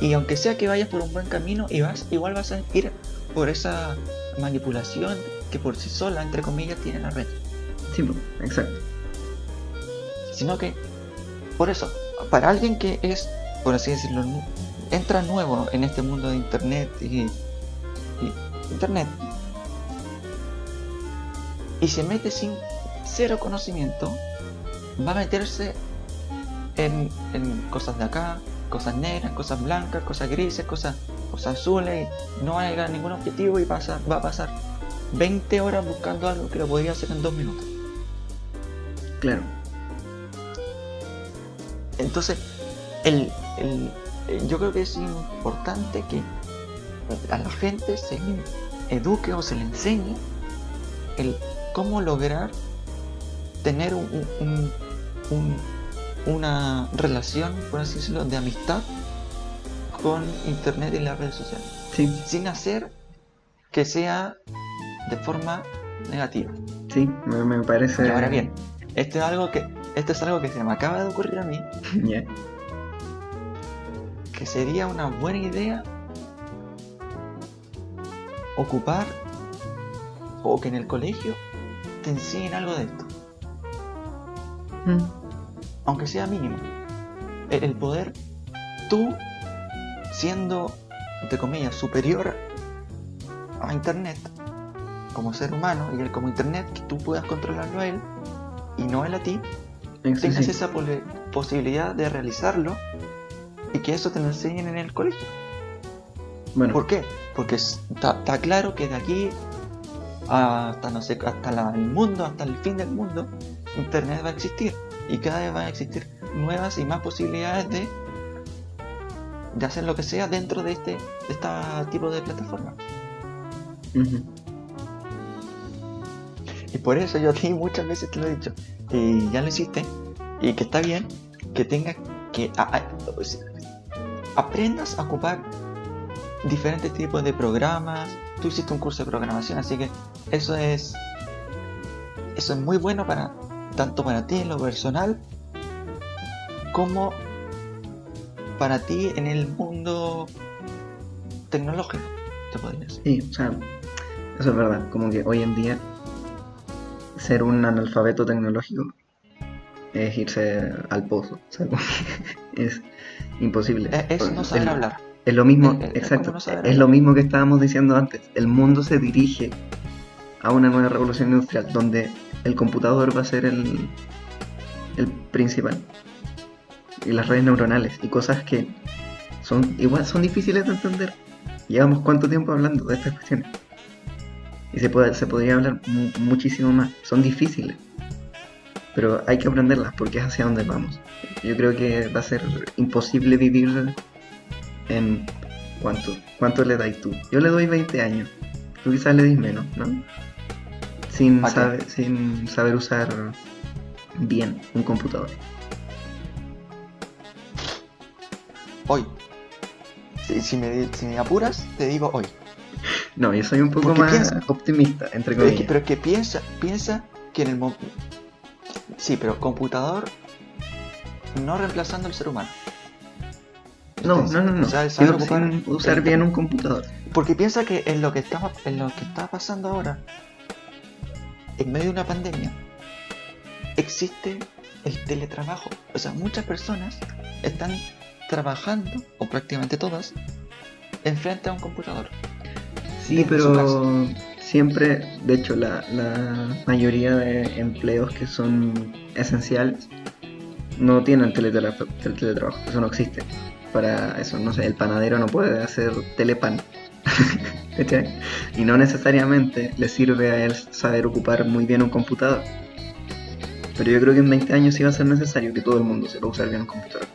y aunque sea que vayas por un buen camino, y vas, igual vas a ir por esa manipulación que por sí sola, entre comillas, tiene la red. Sí, exacto. Sino que, por eso, para alguien que es, por así decirlo, entra nuevo en este mundo de internet y, y internet, y se mete sin cero conocimiento, va a meterse en, en cosas de acá, cosas negras, cosas blancas, cosas grises, cosas, cosas azules, y no va a llegar a ningún objetivo y pasa, va a pasar 20 horas buscando algo que lo podría hacer en dos minutos. Claro. Entonces, el, el- eh, yo creo que es importante que a la gente se eduque o se le enseñe el cómo lograr tener un, un- un- un- una relación, por así decirlo, de amistad con internet y las redes sociales, Sí, sin hacer que sea de forma negativa. sí, me, me parece. Y ahora bien, esto es algo que esto es algo que se me acaba de ocurrir a mí Ya. que sería una buena idea ocupar o que en el colegio te enseñen algo de esto, Mm, aunque sea mínimo. El, el poder, tú siendo, entre comillas, superior a Internet como ser humano y él como Internet, que tú puedas controlarlo a él y no él a ti, eso tengas sí. esa posibilidad de realizarlo y que eso te lo enseñen en el colegio. Bueno, ¿Por qué? Porque está claro que de aquí hasta no sé, hasta la- el mundo, hasta el fin del mundo, internet va a existir y cada vez van a existir nuevas y más posibilidades de de hacer lo que sea dentro de este de este tipo de plataforma. Y por eso yo a ti muchas veces te lo he dicho, y ya lo hiciste, y que está bien que tengas que a- a- aprendas a ocupar diferentes tipos de programas. Tú hiciste un curso de programación, así que eso es eso es muy bueno para tanto para ti en lo personal como para ti en el mundo tecnológico, te podría decir. Sí, o sea, eso es verdad. Como que hoy en día ser un analfabeto tecnológico es irse al pozo. O sea, es imposible. Es, es no saber hablar. Es lo mismo, Eh, eh, exacto. no Es lo mismo que estábamos diciendo antes. El mundo se dirige a una nueva revolución industrial donde el computador va a ser el, principal. Y las redes neuronales y cosas que son igual son difíciles de entender. Llevamos cuánto tiempo hablando de estas cuestiones. Y se, puede, se podría hablar mu- muchísimo más. Son difíciles. Pero hay que aprenderlas porque es hacia donde vamos. Yo creo que va a ser imposible vivir en cuánto, cuánto le dais tú. Yo le doy 20 años. Tú quizás le dis menos, ¿no? Sin, saber, sin saber usar bien un computador. Hoy. Si, si me, si me apuras, te digo hoy. No, yo soy un poco Porque más piensa- optimista, entre es, comillas. que, pero es que piensa, piensa que en el momento... Sí, pero computador no reemplazando al ser humano. No, Entonces, no, no, no. o sea, usar bien un computador. Porque piensa que en lo que está, en lo que está pasando ahora, en medio de una pandemia, existe el teletrabajo. O sea, muchas personas están trabajando, o prácticamente todas, enfrente a un computador. Sí, pero siempre, de hecho, la, la mayoría de empleos que son esenciales no tienen teletra- tel- teletrabajo. Eso no existe. Para eso, no sé, el panadero no puede hacer telepan. ¿Cachai? Y no necesariamente le sirve a él saber ocupar muy bien un computador. Pero yo creo que en 20 años sí va a ser necesario que todo el mundo sepa usar bien un computador.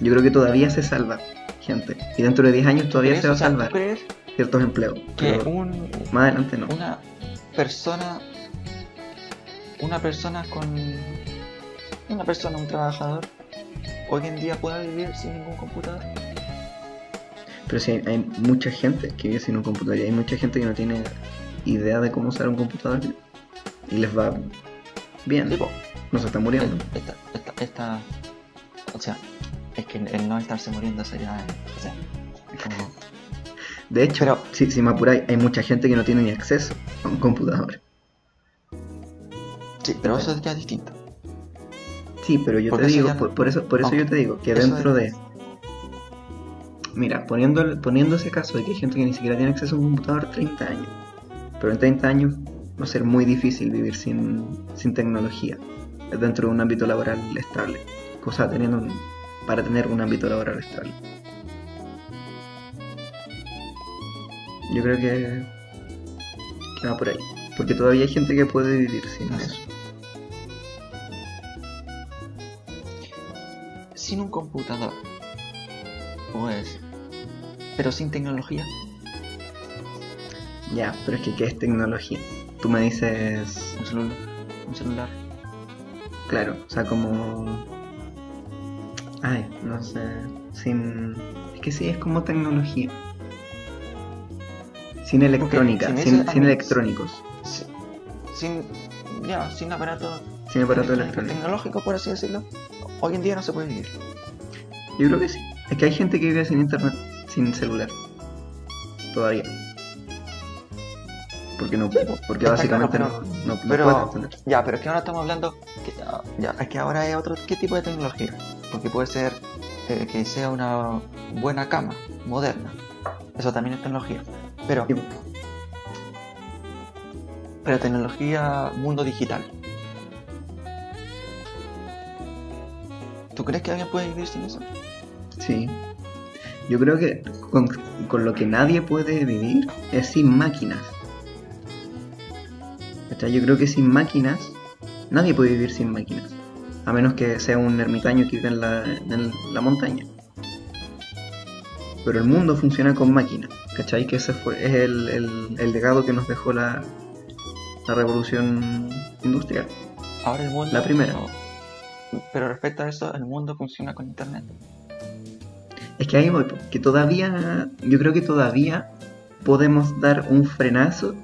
Yo creo que todavía se salva gente. Y dentro de 10 años todavía se va a O sea, ¿tú salvar ciertos empleos. que pero un, más adelante no. una persona, una persona con, una persona, un trabajador, hoy en día pueda vivir sin ningún computador? Pero sí, hay, hay mucha gente que vive sin un computador y hay mucha gente que no tiene idea de cómo usar un computador y les va bien, no se está muriendo. esta, esta, esta, o sea, es que el no estarse muriendo sería, o sea, como, De hecho, Pero- si, si me apuráis, hay mucha gente que no tiene ni acceso a un computador. sí, pero eso ya es distinto. Sí, pero yo te digo, ya no- por, por eso, por eso yo te digo que eso dentro es- de... Mira, poniendo, poniendo ese caso de que hay gente que ni siquiera tiene acceso a un computador 30 años, pero en 30 años va a ser muy difícil vivir sin, sin tecnología dentro de un ámbito laboral estable, cosa teniendo un- para tener un ámbito laboral estable. Yo creo que, que va por ahí, porque todavía hay gente que puede vivir sin eso. Sin un computador, pues, pero sin tecnología, Ya, pero es que ¿qué es tecnología? Tú me dices, un celular, un celular, claro, o sea, como... Ay, no sé, sin... Es que sí, es como tecnología. Sin electrónica, sin, electrónicos, si- sin, ya, sin aparato sin aparato electrónico, electrónico. tecnológico, por así decirlo, hoy en día no se puede vivir. Yo creo que sí. Es que hay gente que vive sin internet, sin celular. Todavía. Porque no puede, porque está básicamente claro, no, no, no pero- puede. Ya, pero es que ahora estamos hablando. Que, ah, ya, es que ahora hay otro. ¿Qué tipo de tecnología? Porque puede ser eh, que sea una buena cama, moderna. Eso también es tecnología. Pero. Sí. Pero tecnología mundo digital. ¿Tú crees que alguien puede vivir sin eso? Sí. Yo creo que con, con lo que nadie puede vivir es sin máquinas. ¿Cachai? Yo creo que sin máquinas, nadie puede vivir sin máquinas. A menos que sea un ermitaño que vive en la, en la montaña. Pero el mundo funciona con máquinas. ¿Cachai? Que ese fue, es el, el- el legado que nos dejó la, la revolución industrial. Ahora el mundo. La primera. Pero respecto a eso, el mundo funciona con internet. Es que ahí voy, que todavía, yo creo que todavía podemos dar un frenazo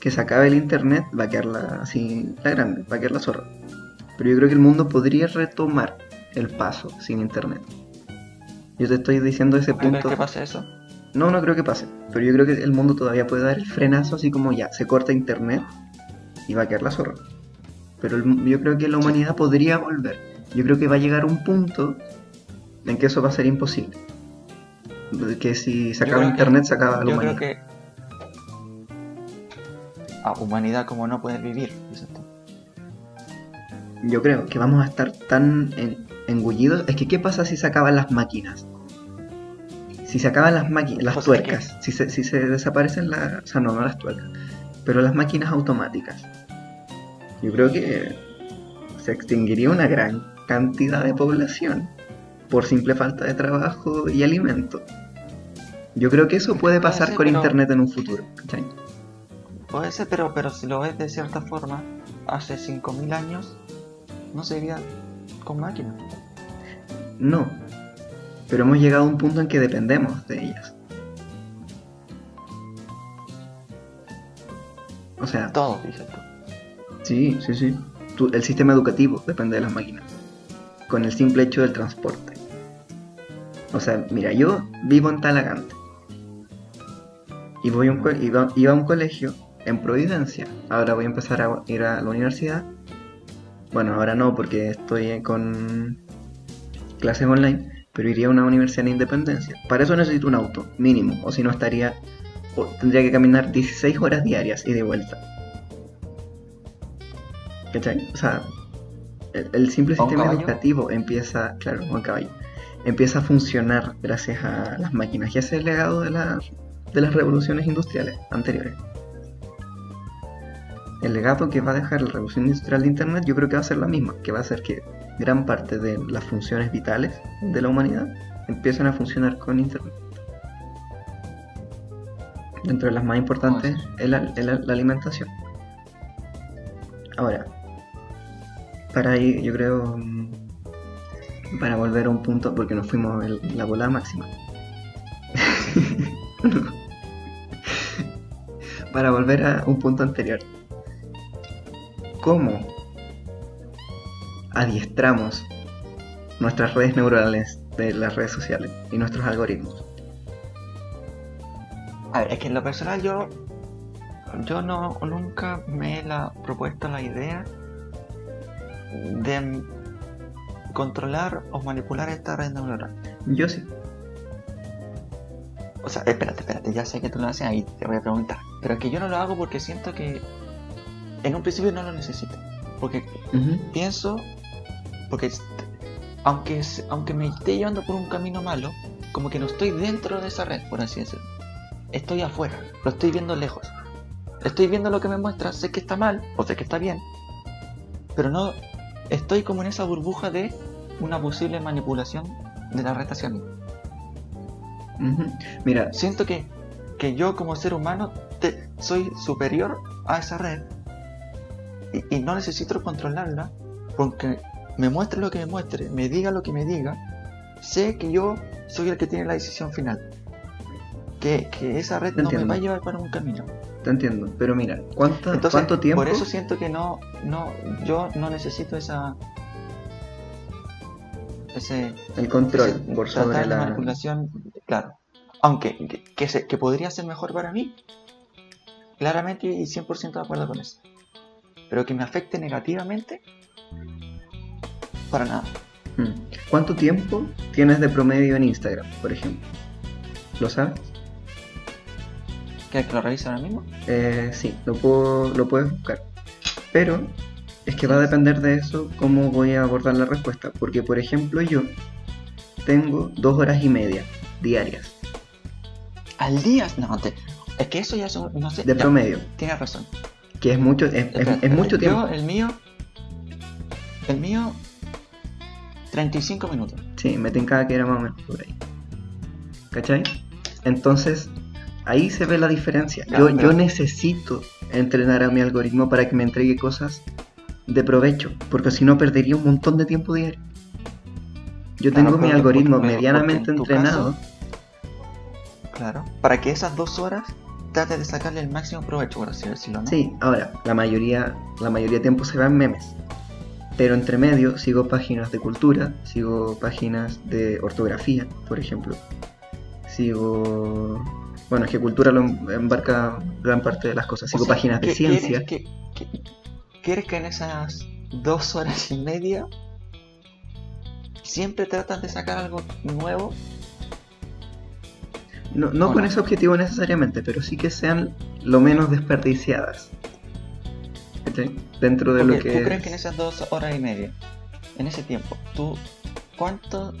que se acabe el internet, va a quedar la, así, la grande, va a quedar la zorra. Pero yo creo que el mundo podría retomar el paso sin internet. Yo te estoy diciendo ese ¿Tú crees punto. que pase eso? No, no creo que pase, pero yo creo que el mundo todavía puede dar el frenazo así como ya, se corta internet y va a quedar la zorra. Pero el- yo creo que la humanidad podría volver. Yo creo que va a llegar un punto en que eso va a ser imposible. Que si se Yo acaba creo que- internet, se acaba la Yo humanidad. creo que. A humanidad como no puedes vivir, dices tú. Yo creo que vamos a estar tan en- engullidos. Es que, ¿qué pasa si se acaban las máquinas? Si se acaban las máquinas, las Pues es tuercas, si, se, si se desaparecen las. O sea, no, no las tuercas, pero las máquinas automáticas. Yo creo que se extinguiría una gran cantidad de población por simple falta de trabajo y alimento. Yo creo que eso puede Puede pasar ser, con pero- internet en un futuro. ¿cachai? Puede ser, pero, pero si lo ves de cierta forma, hace 5.000 años no se vivía con máquinas. No, pero hemos llegado a un punto en que dependemos de ellas. sea, Todo, tú. sí, sí, sí. El sistema educativo depende de las máquinas. Con el simple hecho del transporte. O sea, mira, yo vivo en Talagante. Y voy a un iba, iba a un colegio en Providencia. Ahora voy a empezar a ir a la universidad. Bueno, ahora no porque estoy con clases online, pero iría a una universidad en Independencia. Para eso necesito un auto, mínimo, o si no estaría o tendría que caminar 16 horas diarias y de vuelta. ¿Cachai? O sea, el, el simple ¿A un sistema educativo empieza, claro, un caballo, empieza a funcionar gracias a las máquinas y ese es el legado de, la- de las revoluciones industriales anteriores. El legado que va a dejar la revolución industrial de Internet yo creo que va a ser la misma, que va a ser que gran parte de las funciones vitales de la humanidad empiezan a funcionar con Internet. Dentro de las más importantes es la, es la- la alimentación. Ahora, para ir, yo creo, para volver a un punto, porque nos fuimos en la bola máxima. para volver a un punto anterior. ¿Cómo adiestramos nuestras redes neuronales de las redes sociales y nuestros algoritmos? A ver, es que en lo personal yo. Yo no nunca me he la, propuesto la idea de controlar o manipular esta red neuronal. Yo sí. O sea, espérate, espérate, ya sé que tú lo haces ahí, te voy a preguntar. Pero es que yo no lo hago porque siento que en un principio no lo necesito. Porque pienso, porque aunque, aunque me esté llevando por un camino malo, como que no estoy dentro de esa red, por así decirlo. Estoy afuera, lo estoy viendo lejos. Estoy viendo lo que me muestra, sé que está mal o sé que está bien, pero no estoy como en esa burbuja de una posible manipulación de la red hacia mí. Mira, Siento que, que yo como ser humano te- soy superior a esa red y, y no necesito controlarla porque me muestre lo que me muestre, me diga lo que me diga, sé que yo soy el que tiene la decisión final. Que, que esa red Te no me va a llevar para un camino. te entiendo, pero mira, ¿cuánto, Entonces, ¿cuánto tiempo? por eso siento que no, no, yo no necesito esa ese el control ese por sobre la... manipulación, claro. Aunque que, que, se- que podría ser mejor para mí, claramente y 100% de acuerdo con eso. Pero que me afecte negativamente, para nada. Mm. ¿Cuánto tiempo tienes de promedio en Instagram, por ejemplo? ¿Lo sabes? ¿Quieres que lo revise ahora mismo? Eh, sí, lo, puedo, lo puedes buscar. Pero es que va a depender de eso cómo voy a abordar la respuesta. Porque, por ejemplo, yo tengo dos horas y media diarias Al día, no, te- es que eso ya es, un- no sé, de ya, promedio. tienes razón. Que es mucho, es, es- Espérate, es mucho yo, tiempo. el mío, el mío, 35 minutos. Sí, me tincaba que era más o menos por ahí. ¿Cachai? Entonces, ahí se ve la diferencia. Yo, pero- yo necesito entrenar a mi algoritmo para que me entregue cosas de provecho, porque si no perdería un montón de tiempo diario. Yo Claro, tengo mi algoritmo medianamente en entrenado. Claro. Para que esas dos horas trate de sacarle el máximo provecho, por así decirlo, ¿no? Sí, ahora, la mayoría, la mayoría de tiempo se va en memes. Pero entre medio sigo páginas de cultura, sigo páginas de ortografía, por ejemplo. Sigo... Bueno, es que cultura lo em- embarca gran parte de las cosas. Sigo O sea, páginas de ¿qué- ciencia. ¿quieres que, que- ¿Quieres que en esas dos horas y media siempre tratas de sacar algo nuevo? No, no ¿O con no? ese objetivo necesariamente, pero sí que sean lo menos desperdiciadas. ¿Cachai? Dentro de lo que ¿Tú crees es- que en esas dos horas y media, en ese tiempo, tú cuánto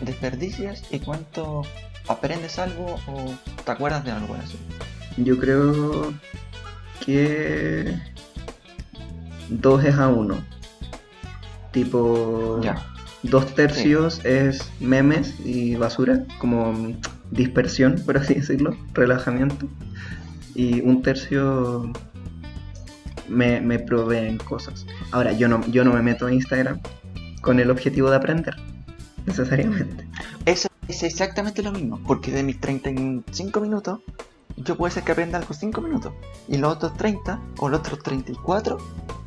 desperdicias y cuánto aprendes algo o te acuerdas de algo así? Yo creo que dos es a uno. Tipo, Ya. dos tercios es memes y basura, como dispersión, por así decirlo, relajamiento. Y un tercio me, me proveen cosas. Ahora, yo no, yo no me meto a Instagram con el objetivo de aprender, necesariamente. Eso es exactamente lo mismo, porque de mis 35 minutos, yo puede ser que aprenda algo 5 minutos y los otros 30 o los otros 34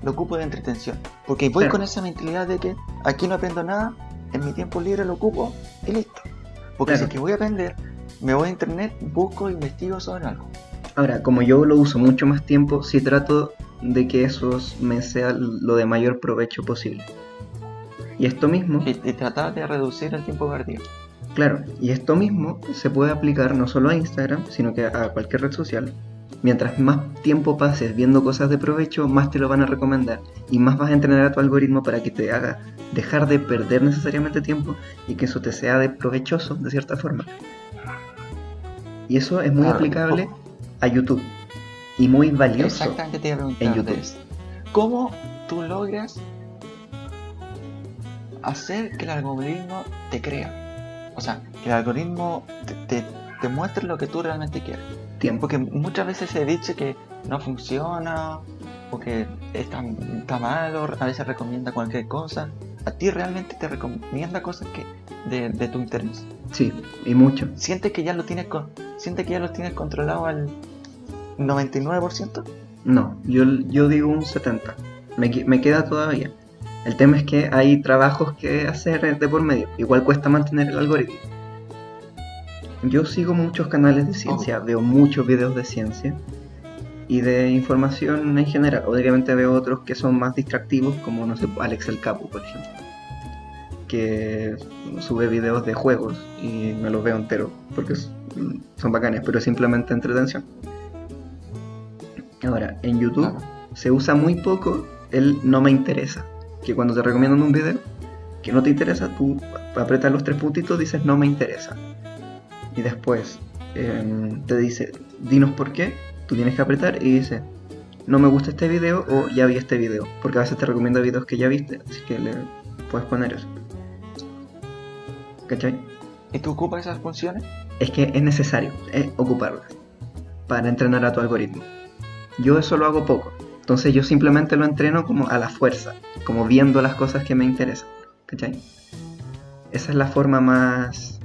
lo ocupo de entretención. Porque voy Claro. con esa mentalidad de que aquí no aprendo nada, en mi tiempo libre lo ocupo y listo. Porque Claro. si es que voy a aprender, me voy a internet, busco, investigo sobre algo. Ahora, como yo lo uso mucho más tiempo, sí trato de que eso me sea lo de mayor provecho posible. Y esto mismo, Y, y tratar de reducir el tiempo perdido. claro, y esto mismo se puede aplicar no solo a Instagram, sino que a cualquier red social. Mientras más tiempo pases viendo cosas de provecho, más te lo van a recomendar y más vas a entrenar a tu algoritmo para que te haga dejar de perder necesariamente tiempo y que eso te sea de provechoso de cierta forma. Y eso es muy Claro. aplicable a YouTube y muy valioso. Exactamente te iba a preguntar en YouTube. ¿Cómo tú logras hacer que el algoritmo te crea? O sea, que el algoritmo te, te- te muestre lo que tú realmente quieres. Tiempo. Porque muchas veces se dice que no funciona o que está, está malo, a veces recomienda cualquier cosa. A ti realmente te recomienda cosas que de, de tu interés. Sí, y mucho. ¿Sientes que ya lo tienes con, sientes que ya lo tienes controlado al 99%? No, yo, yo digo un 70. Me, qui- me queda todavía. El tema es que hay trabajos que hacer de por medio. Igual cuesta mantener el algoritmo. Yo sigo muchos canales de ciencia, veo muchos videos de ciencia y de información en general. Obviamente veo otros que son más distractivos, como no sé, Alex el Capo, por ejemplo, que sube videos de juegos y me los veo enteros porque son bacanes, pero simplemente entretención. Ahora, en YouTube se usa muy poco el no me interesa. Que cuando te recomiendan un video que no te interesa, tú apretas los tres puntitos, dices no me interesa. Y después em, te dice, dinos por qué, tú tienes que apretar y dice, no me gusta este video o ya vi este video. Porque a veces te recomienda videos que ya viste, así que le puedes poner eso. ¿Cachai? ¿Y tú ocupas esas funciones? Es que es necesario eh, ocuparlas para entrenar a tu algoritmo. Yo eso lo hago poco, entonces yo simplemente lo entreno como a la fuerza, como viendo las cosas que me interesan. ¿Cachai? Esa es la forma más...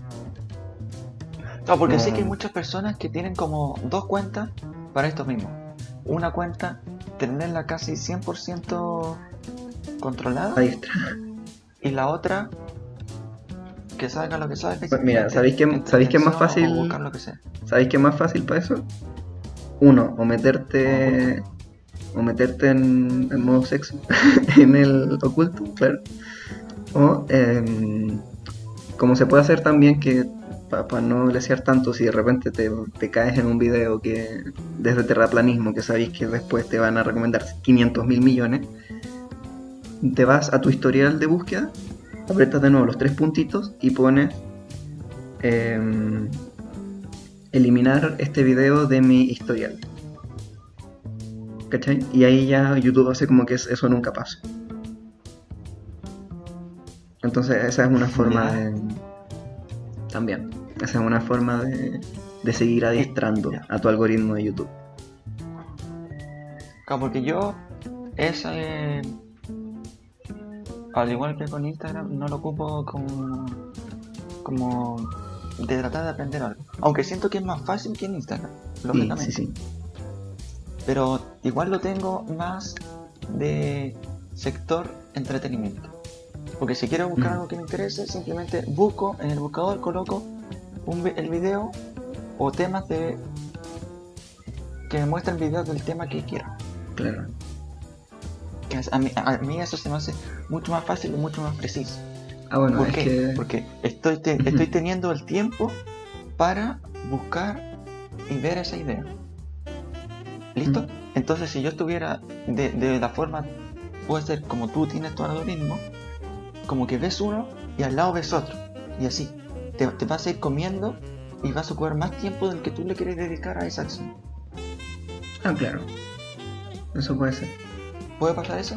No, porque sé No. que hay muchas personas que tienen como dos cuentas para esto mismo. Una cuenta, tenerla casi 100% controlada. diestra. Y la otra, que salga lo que salga. y Pues mira, ¿sabéis qué- sabéis qué es más fácil? lo que sea. ¿Sabéis qué es más fácil para eso? Uno, o meterte... O meterte en, en modo sexo, en el oculto, claro. O, em, como se puede hacer también que para no lesear tanto, si de repente te, te caes en un video que desde terraplanismo, que sabéis que después te van a recomendar 500 mil millones, te vas a tu historial de búsqueda, aprietas de nuevo los tres puntitos y pones em, eliminar este video de mi historial. ¿Cachai? Y ahí ya YouTube hace como que es- eso nunca pasa. Entonces esa es una forma de... También. Esa es una forma de, de seguir adiestrando a tu algoritmo de YouTube. Claro, porque yo, esa eh, al igual que con Instagram, no lo ocupo como, como de tratar de aprender algo. Aunque siento que es más fácil que en Instagram, lógicamente. sí, sí. Pero igual lo tengo más de sector entretenimiento. Porque si quiero buscar Mm. algo que me interese, simplemente busco en el buscador, coloco un el video o temas de que me muestren videos del tema que quiero. Claro. A, mí, a mí eso se me hace mucho más fácil y mucho más preciso. Ah, bueno, ¿Por es qué? que... Porque estoy, te- estoy teniendo el tiempo para buscar y ver esa idea. ¿Listo? Entonces, si yo estuviera de, de la forma, puede ser como tú tienes tu algoritmo, como que ves uno y al lado ves otro. Y así. Te, te vas a ir comiendo y vas a ocupar más tiempo del que tú le quieres dedicar a esa acción. Ah, claro. Eso puede ser. ¿Puede pasar eso?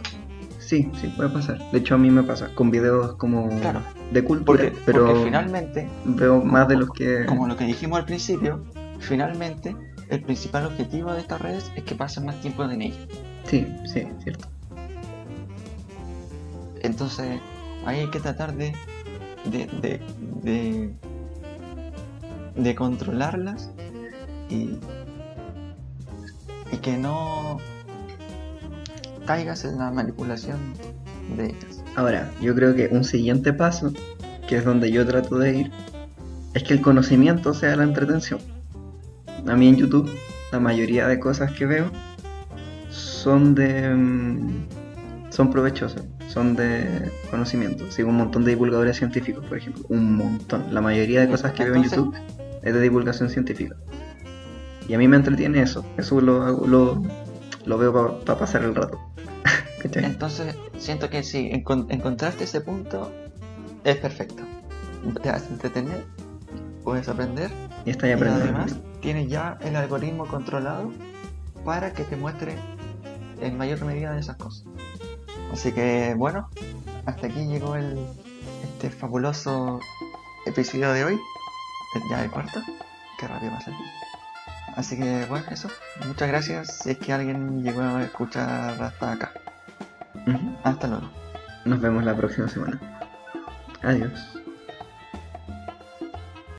Sí, sí, puede pasar. De hecho, a mí me pasa con videos como Claro. de cultura, Porque, pero porque finalmente veo más de los que... como lo que dijimos al principio, finalmente el principal objetivo de estas redes es que pasen más tiempo en ellas. Sí, sí, cierto. Entonces, ahí hay que tratar de de, de, de, de controlarlas y, y que no caigas en la manipulación de ellas. Ahora, yo creo que un siguiente paso, que es donde yo trato de ir, es que el conocimiento sea la entretención. A mí en YouTube, la mayoría de cosas que veo son de. mm, son provechosas, son de conocimiento. Sigo un montón de divulgadores científicos, por ejemplo. Un montón. La mayoría de cosas que veo en YouTube es de divulgación científica. Y a mí me entretiene eso. Eso lo, lo, lo veo para pasar el rato. ¿Cachai? Entonces, siento que si encon- encontraste ese punto, es perfecto. Te vas a entretener, puedes aprender Y está ahí y aprendiendo. además tienes ya el algoritmo controlado para que te muestre en mayor medida de esas cosas. Así que bueno, hasta aquí llegó el este fabuloso episodio de hoy. Ya el cuarto. Qué rápido pasa. Así que bueno, eso. Muchas gracias si es que alguien llegó a escuchar hasta acá. Hasta luego. Nos vemos la próxima semana. Adiós.